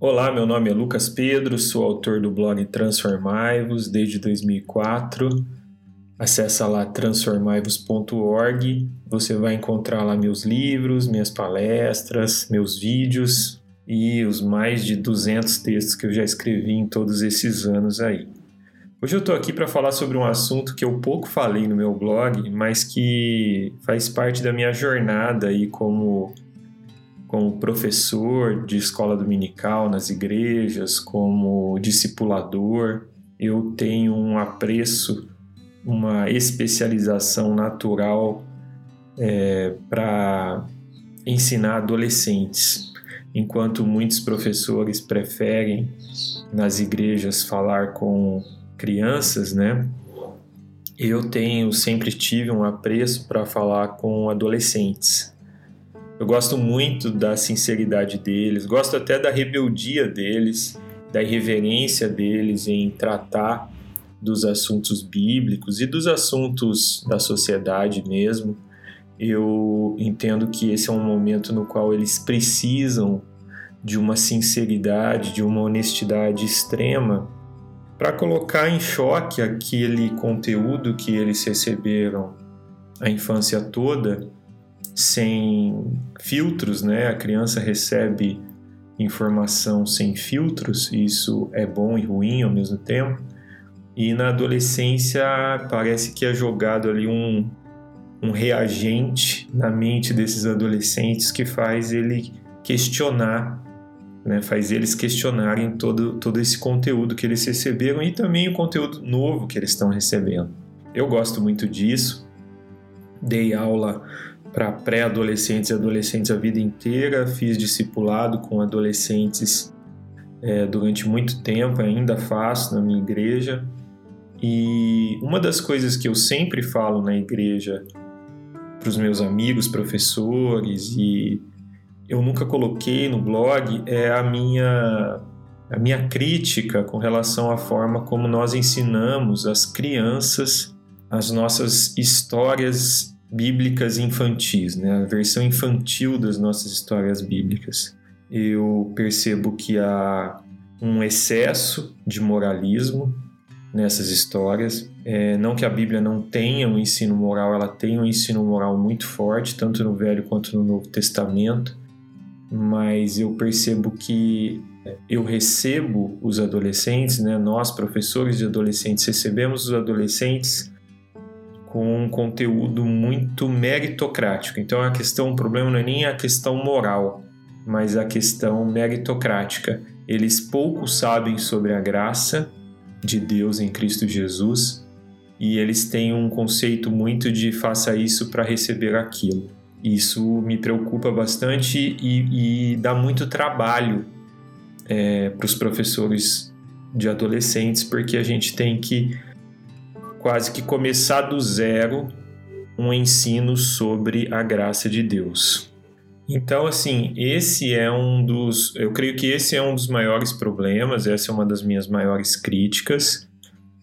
Olá, meu nome é Lucas Pedro, sou autor do blog Transformai-vos desde 2004. Acesse lá transformaivos.org. Você vai encontrar lá meus livros, minhas palestras, meus vídeos e os mais de 200 textos que eu já escrevi em todos esses anos aí. Hoje eu estou aqui para falar sobre um assunto que eu pouco falei no meu blog, mas que faz parte da minha jornada aí como como professor de escola dominical nas igrejas, como discipulador, eu tenho um apreço, uma especialização natural é, para ensinar adolescentes. Enquanto muitos professores preferem nas igrejas falar com crianças, né? Eu tenho sempre tive um apreço para falar com adolescentes. Eu gosto muito da sinceridade deles, gosto até da rebeldia deles, da irreverência deles em tratar dos assuntos bíblicos e dos assuntos da sociedade mesmo. Eu entendo que esse é um momento no qual eles precisam de uma sinceridade, de uma honestidade extrema para colocar em choque aquele conteúdo que eles receberam a infância toda sem filtros, né? A criança recebe informação sem filtros, isso é bom e ruim ao mesmo tempo. E na adolescência parece que é jogado ali um, um reagente na mente desses adolescentes que faz ele questionar, né? faz eles questionarem todo, todo esse conteúdo que eles receberam e também o conteúdo novo que eles estão recebendo. Eu gosto muito disso, dei aula para pré-adolescentes e adolescentes a vida inteira, fiz discipulado com adolescentes é, durante muito tempo, ainda faço na minha igreja. E uma das coisas que eu sempre falo na igreja para os meus amigos, professores, e eu nunca coloquei no blog é a minha a minha crítica com relação à forma como nós ensinamos as crianças as nossas histórias bíblicas infantis, né? a versão infantil das nossas histórias bíblicas. Eu percebo que há um excesso de moralismo nessas histórias. É, não que a Bíblia não tenha um ensino moral, ela tem um ensino moral muito forte, tanto no Velho quanto no Novo Testamento, mas eu percebo que eu recebo os adolescentes, né? nós, professores de adolescentes, recebemos os adolescentes com um conteúdo muito meritocrático. Então a questão, o problema não é nem a questão moral, mas a questão meritocrática. Eles pouco sabem sobre a graça de Deus em Cristo Jesus e eles têm um conceito muito de faça isso para receber aquilo. Isso me preocupa bastante e, e dá muito trabalho é, para os professores de adolescentes, porque a gente tem que quase que começar do zero um ensino sobre a graça de Deus. Então, assim, esse é um dos. Eu creio que esse é um dos maiores problemas, essa é uma das minhas maiores críticas,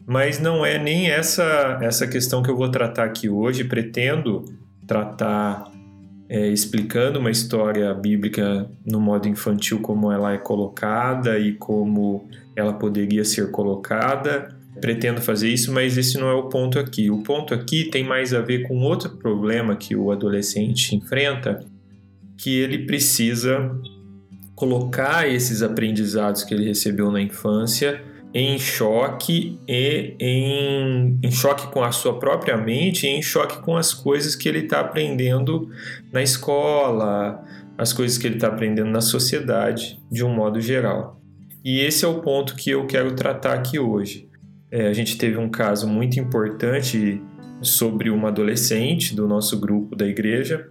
mas não é nem essa, essa questão que eu vou tratar aqui hoje. Pretendo tratar é, explicando uma história bíblica no modo infantil, como ela é colocada e como ela poderia ser colocada, pretendo fazer isso, mas esse não é o ponto aqui. O ponto aqui tem mais a ver com outro problema que o adolescente enfrenta, que ele precisa colocar esses aprendizados que ele recebeu na infância em choque e em, em choque com a sua própria mente e em choque com as coisas que ele está aprendendo na escola, as coisas que ele está aprendendo na sociedade de um modo geral. E esse é o ponto que eu quero tratar aqui hoje. É, a gente teve um caso muito importante sobre uma adolescente do nosso grupo da igreja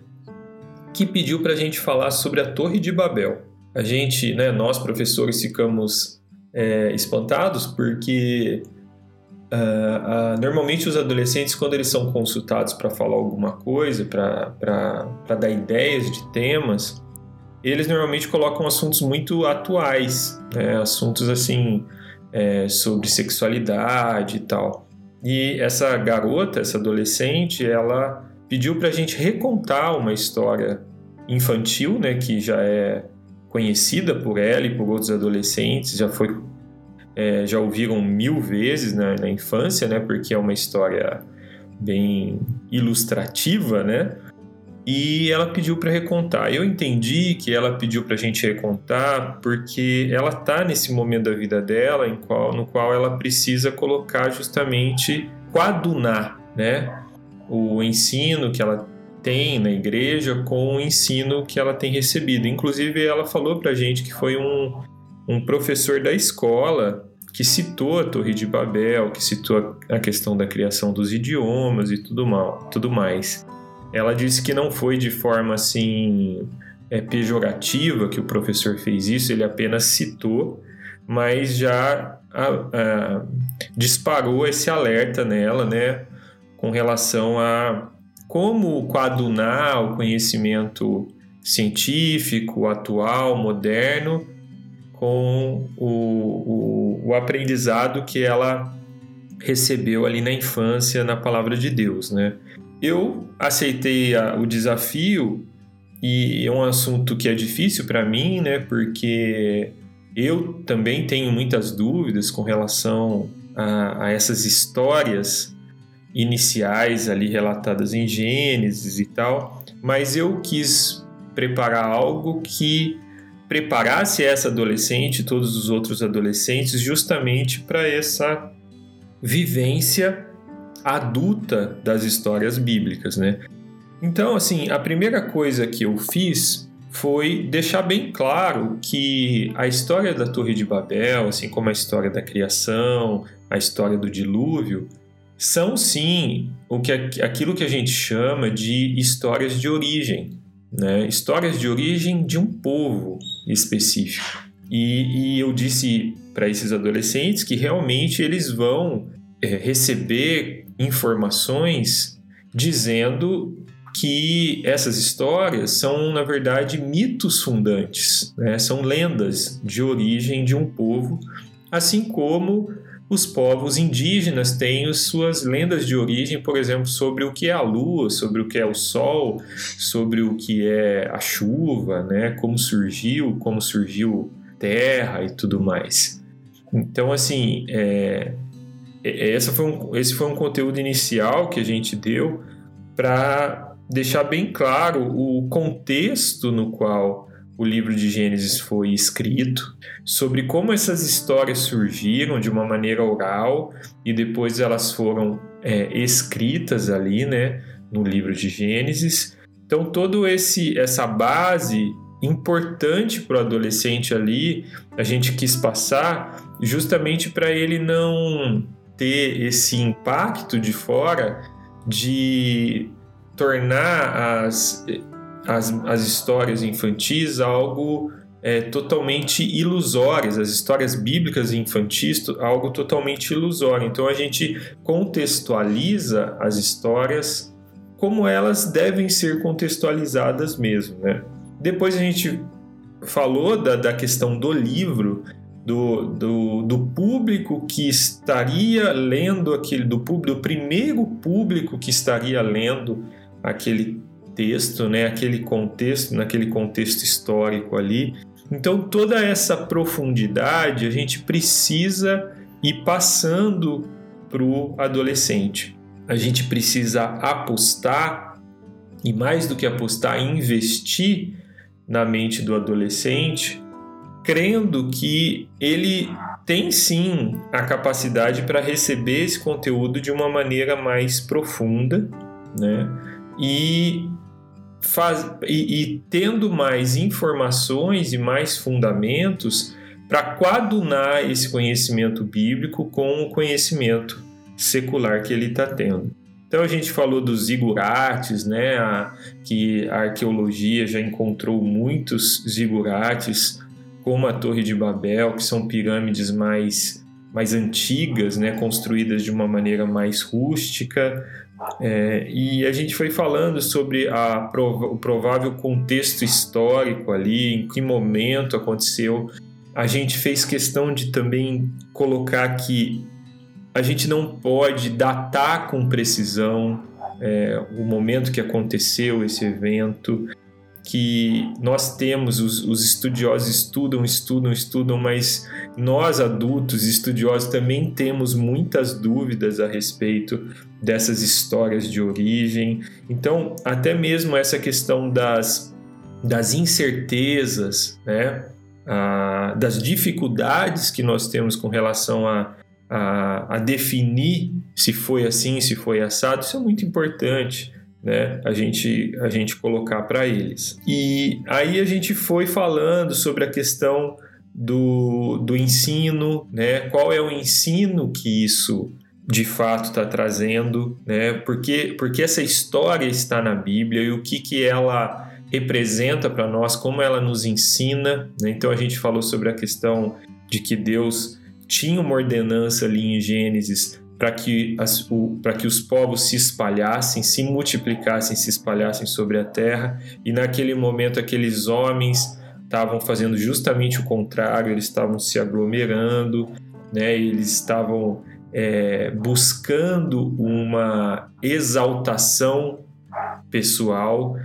que pediu para a gente falar sobre a Torre de Babel. A gente, né, nós professores, ficamos é, espantados porque uh, uh, normalmente os adolescentes, quando eles são consultados para falar alguma coisa, para dar ideias de temas, eles normalmente colocam assuntos muito atuais, né, assuntos assim é, sobre sexualidade e tal. E essa garota, essa adolescente, ela pediu para a gente recontar uma história infantil, né, que já é conhecida por ela e por outros adolescentes, já foi é, já ouviram mil vezes na, na, infância, né? Porque é uma história bem ilustrativa, né? E ela pediu para recontar. Eu entendi que ela pediu para a gente recontar porque ela está nesse momento da vida dela em qual, no qual ela precisa colocar justamente coadunar, né? O ensino que ela tem na igreja com o ensino que ela tem recebido. Inclusive, ela falou para a gente que foi um, um professor da escola que citou a Torre de Babel, que citou a questão da criação dos idiomas e tudo, mal, tudo mais. Ela disse que não foi de forma assim é, pejorativa que o professor fez isso, ele apenas citou, mas já a, a, disparou esse alerta nela, né, com relação a como coadunar o conhecimento científico, atual, moderno, com o, o, o, aprendizado que ela recebeu ali na infância na palavra de Deus, né? Eu aceitei a, o desafio e é um assunto que é difícil para mim, né? Porque eu também tenho muitas dúvidas com relação a, a essas histórias iniciais ali relatadas em Gênesis e tal, mas eu quis preparar algo que preparasse essa adolescente e todos os outros adolescentes justamente para essa vivência adulta das histórias bíblicas, né? Então, assim, a primeira coisa que eu fiz foi deixar bem claro que a história da Torre de Babel, assim como a história da criação, a história do dilúvio, são sim o que aquilo que a gente chama de histórias de origem, né? Histórias de origem de um povo específico. E, e eu disse para esses adolescentes que realmente eles vão é, receber informações dizendo que essas histórias são, na verdade, mitos fundantes, né? são lendas de origem de um povo, assim como os povos indígenas têm as suas lendas de origem, por exemplo, sobre o que é a lua, sobre o que é o sol, sobre o que é a chuva, né? como surgiu, como surgiu terra e tudo mais. Então, assim, é essa foi um, esse foi um conteúdo inicial que a gente deu para deixar bem claro o contexto no qual o livro de Gênesis foi escrito, sobre como essas histórias surgiram de uma maneira oral e depois elas foram é, escritas ali, né, no livro de Gênesis. Então, todo esse essa base importante para o adolescente ali, a gente quis passar justamente para ele não ter esse impacto de fora de tornar as, as, as histórias infantis algo é, totalmente ilusórias, as histórias bíblicas infantis algo totalmente ilusório. Então a gente contextualiza as histórias como elas devem ser contextualizadas mesmo, né? Depois a gente falou da, da questão do livro, do, do, do, público que estaria lendo aquele, do, do primeiro público que estaria lendo aquele texto, né, aquele contexto, naquele contexto histórico ali. Então, toda essa profundidade a gente precisa ir passando para o adolescente. A gente precisa apostar, e mais do que apostar, investir na mente do adolescente, crendo que ele tem sim a capacidade para receber esse conteúdo de uma maneira mais profunda, né? e, faz, e, e tendo mais informações e mais fundamentos para coadunar esse conhecimento bíblico com o conhecimento secular que ele está tendo. Então a gente falou dos zigurates, né, a, que a arqueologia já encontrou muitos zigurates, como a Torre de Babel, que são pirâmides mais mais antigas, né, construídas de uma maneira mais rústica. É, e a gente foi falando sobre a, o provável contexto histórico ali, em que momento aconteceu. A gente fez questão de também colocar que a gente não pode datar com precisão é, o momento que aconteceu esse evento. Que nós temos, os, os, estudiosos estudam, estudam, estudam, mas nós adultos estudiosos também temos muitas dúvidas a respeito dessas histórias de origem. Então, até mesmo essa questão das, das incertezas, né? Ah, das dificuldades que nós temos com relação a, a, a definir se foi assim, se foi assado, isso é muito importante né, a gente a gente colocar para eles. E aí a gente foi falando sobre a questão do, do ensino, né? Qual é o ensino que isso de fato está trazendo, né? Porque porque essa história está na Bíblia e o que que ela representa para nós, como ela nos ensina. Né? Então a gente falou sobre a questão de que Deus tinha uma ordenança ali em Gênesis para que, as, que os povos se espalhassem, se multiplicassem, se espalhassem sobre a terra, e naquele momento aqueles homens estavam fazendo justamente o contrário, eles estavam se aglomerando, né, eles estavam é, buscando uma exaltação pessoal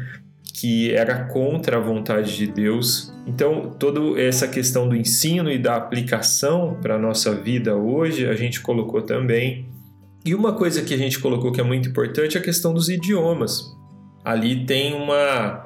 que era contra a vontade de Deus. Então, toda essa questão do ensino e da aplicação para a nossa vida hoje, a gente colocou também. E uma coisa que a gente colocou que é muito importante é a questão dos idiomas. Ali tem uma,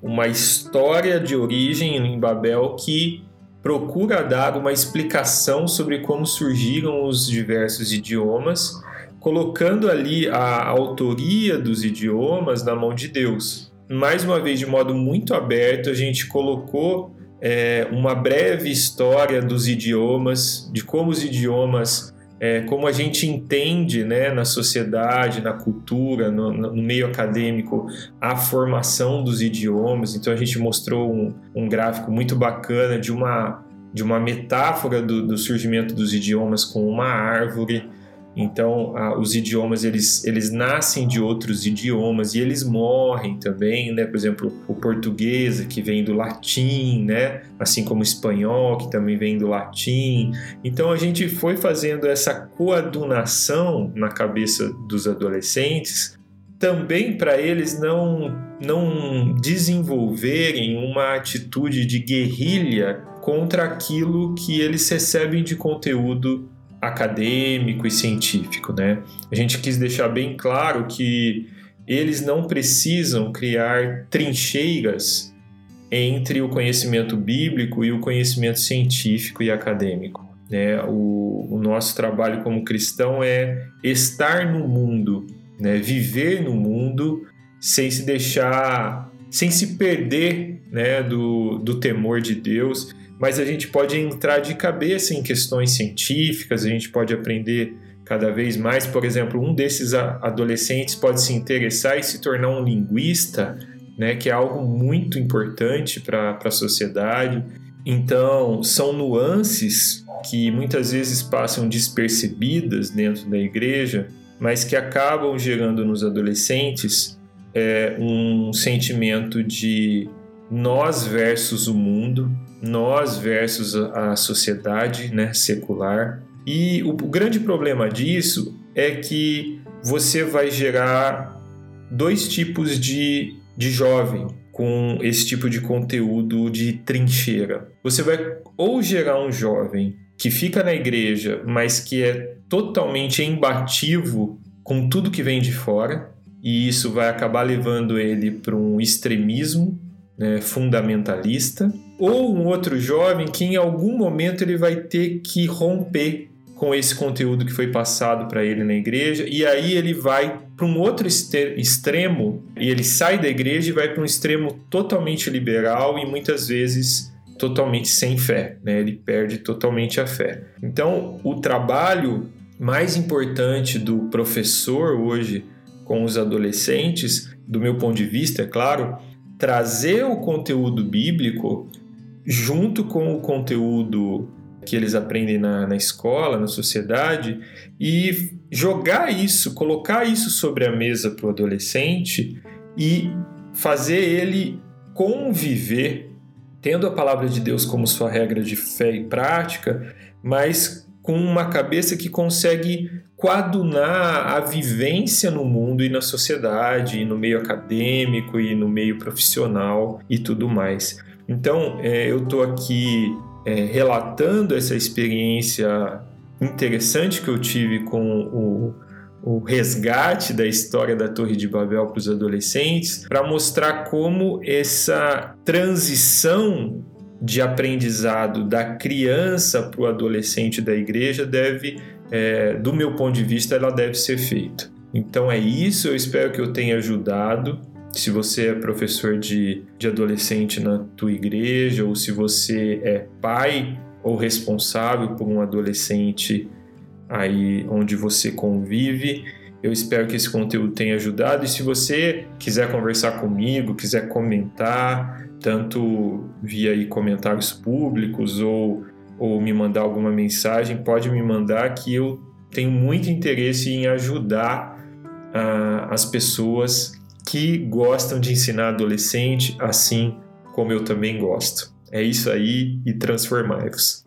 uma história de origem em Babel que procura dar uma explicação sobre como surgiram os diversos idiomas, colocando ali a autoria dos idiomas na mão de Deus mais uma vez, de modo muito aberto, a gente colocou é, uma breve história dos idiomas, de como os idiomas, é, como a gente entende né, na sociedade, na cultura, no, no, meio acadêmico, a formação dos idiomas. Então, a gente mostrou um, um gráfico muito bacana de uma, de uma metáfora do, do surgimento dos idiomas com uma árvore. Então, os idiomas eles, eles nascem de outros idiomas e eles morrem também, né? Por exemplo, o português que vem do latim, né? Assim como o espanhol que também vem do latim. Então, a gente foi fazendo essa coadunação na cabeça dos adolescentes, também para eles não não desenvolverem uma atitude de guerrilha contra aquilo que eles recebem de conteúdo acadêmico e científico, né? A gente quis deixar bem claro que eles não precisam criar trincheiras entre o conhecimento bíblico e o conhecimento científico e acadêmico. Né? O, o nosso trabalho como cristão é estar no mundo, né? viver no mundo sem se deixar, sem se perder né? do, do temor de Deus mas a gente pode entrar de cabeça em questões científicas, a gente pode aprender cada vez mais. Por exemplo, um desses adolescentes pode se interessar e se tornar um linguista, né, que é algo muito importante para a sociedade. Então, são nuances que muitas vezes passam despercebidas dentro da igreja, mas que acabam gerando nos adolescentes é, um sentimento de nós versus o mundo, nós versus a sociedade né, secular. E o, o grande problema disso é que você vai gerar dois tipos de, de jovem com esse tipo de conteúdo de trincheira. Você vai ou gerar um jovem que fica na igreja, mas que é totalmente embativo com tudo que vem de fora, e isso vai acabar levando ele para um extremismo né, fundamentalista, ou um outro jovem que em algum momento ele vai ter que romper com esse conteúdo que foi passado para ele na igreja, e aí ele vai para um outro extremo, e ele sai da igreja e vai para um extremo totalmente liberal e muitas vezes totalmente sem fé, né? ele perde totalmente a fé. Então, o trabalho mais importante do professor hoje com os adolescentes, do meu ponto de vista, é claro, trazer o conteúdo bíblico junto com o conteúdo que eles aprendem na, na escola, na sociedade, e jogar isso, colocar isso sobre a mesa para o adolescente e fazer ele conviver, tendo a palavra de Deus como sua regra de fé e prática, mas com uma cabeça que consegue coadunar a vivência no mundo e na sociedade, e no meio acadêmico e no meio profissional e tudo mais. Então, é, eu estou aqui é, relatando essa experiência interessante que eu tive com o, o resgate da história da Torre de Babel para os adolescentes, para mostrar como essa transição de aprendizado da criança para o adolescente da igreja deve, é, do meu ponto de vista, ela deve ser feita. Então é isso, eu espero que eu tenha ajudado. Se você é professor de, de adolescente na tua igreja, ou se você é pai ou responsável por um adolescente aí onde você convive, eu espero que esse conteúdo tenha ajudado. E se você quiser conversar comigo, quiser comentar, tanto via aí comentários públicos ou, ou me mandar alguma mensagem, pode me mandar que eu tenho muito interesse em ajudar uh, as pessoas que gostam de ensinar adolescente, assim como eu também gosto. É isso aí e transformai-vos.